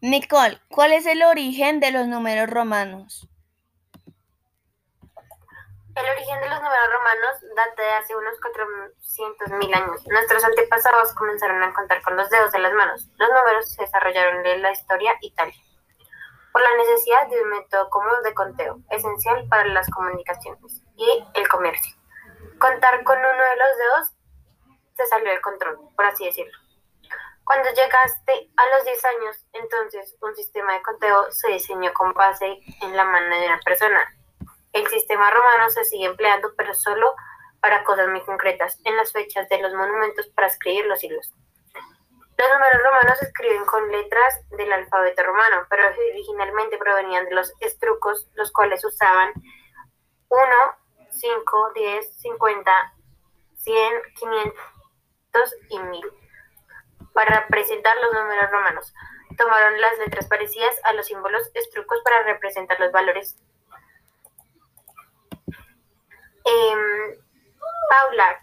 Nicole, ¿cuál es el origen de los números romanos? El origen de los números romanos data de hace unos 400.000 años. Nuestros antepasados comenzaron a contar con los dedos de las manos. Los números se desarrollaron en la historia Italia por la necesidad de un método común de conteo, esencial para las comunicaciones y el comercio. Contar con uno de los dedos se salió del control, por así decirlo. Cuando llegaste a los 10 años, entonces un sistema de conteo se diseñó con base en la mano de una persona el sistema romano se sigue empleando, pero solo para cosas muy concretas, en las fechas de los monumentos para escribir los hilos. Los números romanos se escriben con letras del alfabeto romano, pero originalmente provenían de los estrucos, los cuales usaban 1, 5, 10, 50, 100, 500 y 1000 para representar los números romanos. Tomaron las letras parecidas a los símbolos estrucos para representar los valores Eh, Paula,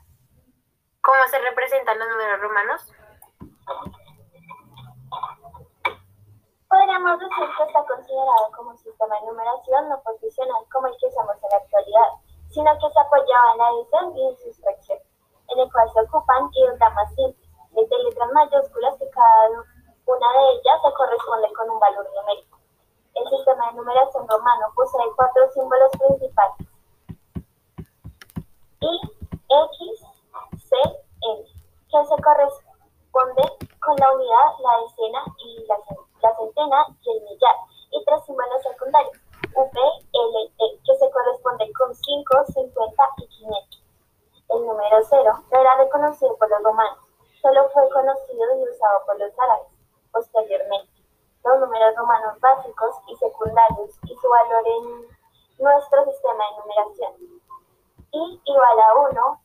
¿cómo se representan los números romanos? Podríamos decir que está considerado como un sistema de numeración no posicional como el que usamos en la actualidad, sino que se apoyaba en la edición y en sustracción, en el cual se ocupan más simples, desde letras mayúsculas que cada una de ellas se corresponde con un valor numérico. El sistema de numeración romano posee cuatro símbolos principales y X, C, N, que se corresponde con la unidad, la decena y la, centena y el millar, y tres símbolos secundarios, V, L, E, que se corresponde con 5, 50 y 500. El número 0 no era reconocido por los romanos, solo fue conocido y usado por los árabes posteriormente. Los números romanos básicos y secundarios y su valor en nuestro sistema de numeración i igual a 1,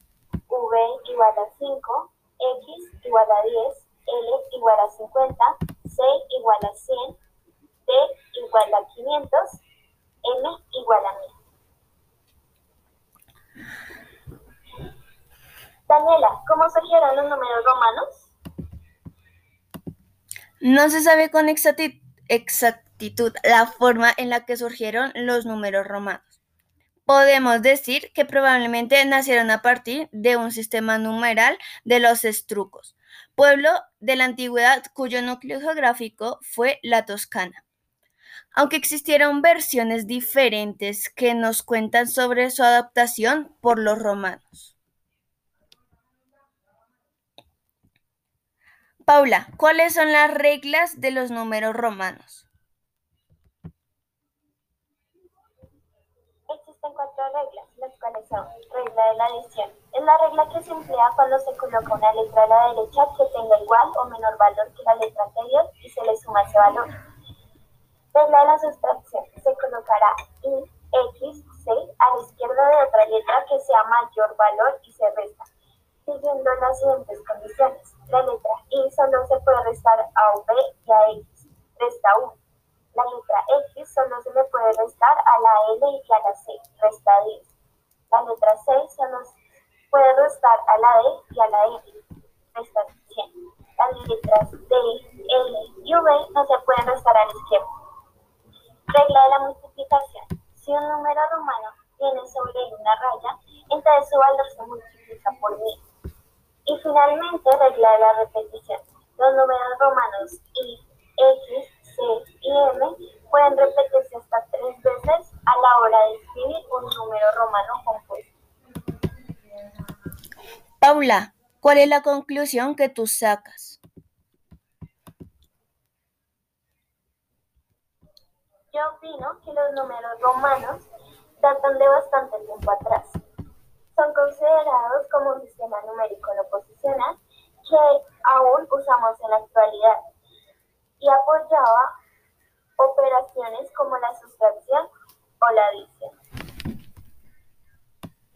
v igual a 5, x igual a 10, l igual a 50, c igual a 100, d igual a 500, m igual a 1000. Daniela, ¿cómo surgieron los números romanos? No se sabe con exactitud la forma en la que surgieron los números romanos. Podemos decir que probablemente nacieron a partir de un sistema numeral de los estrucos, pueblo de la antigüedad cuyo núcleo geográfico fue la Toscana. Aunque existieron versiones diferentes que nos cuentan sobre su adaptación por los romanos. Paula, ¿cuáles son las reglas de los números romanos? cuatro reglas, las cuales son regla de la adición. Es la regla que se emplea cuando se coloca una letra a la derecha que tenga igual o menor valor que la letra anterior y se le suma ese valor. Regla de la sustracción. Se colocará i, x, c a la izquierda de otra letra que sea mayor valor y se resta, siguiendo las siguientes condiciones. La letra solo se puede restar a v y a x. Resta 1 la letra X solo se le puede restar a la L y a la C, resta 10. La letra C solo se puede restar a la D y a la N, resta 100. Las letras D, L y V no se pueden restar a la izquierda. Regla de la multiplicación. Si un número romano tiene sobre una raya, entonces su valor se multiplica por 1000. Y finalmente, regla de la repetición. Los números romanos I, X, C y M pueden repetirse hasta tres veces a la hora de escribir un número romano compuesto. Paula, ¿cuál es la conclusión que tú sacas? Yo opino que los números romanos datan de bastante tiempo atrás. Son considerados como un sistema numérico no posicional que aún usamos en la actualidad y apoyaba operaciones como la sustracción o la adición.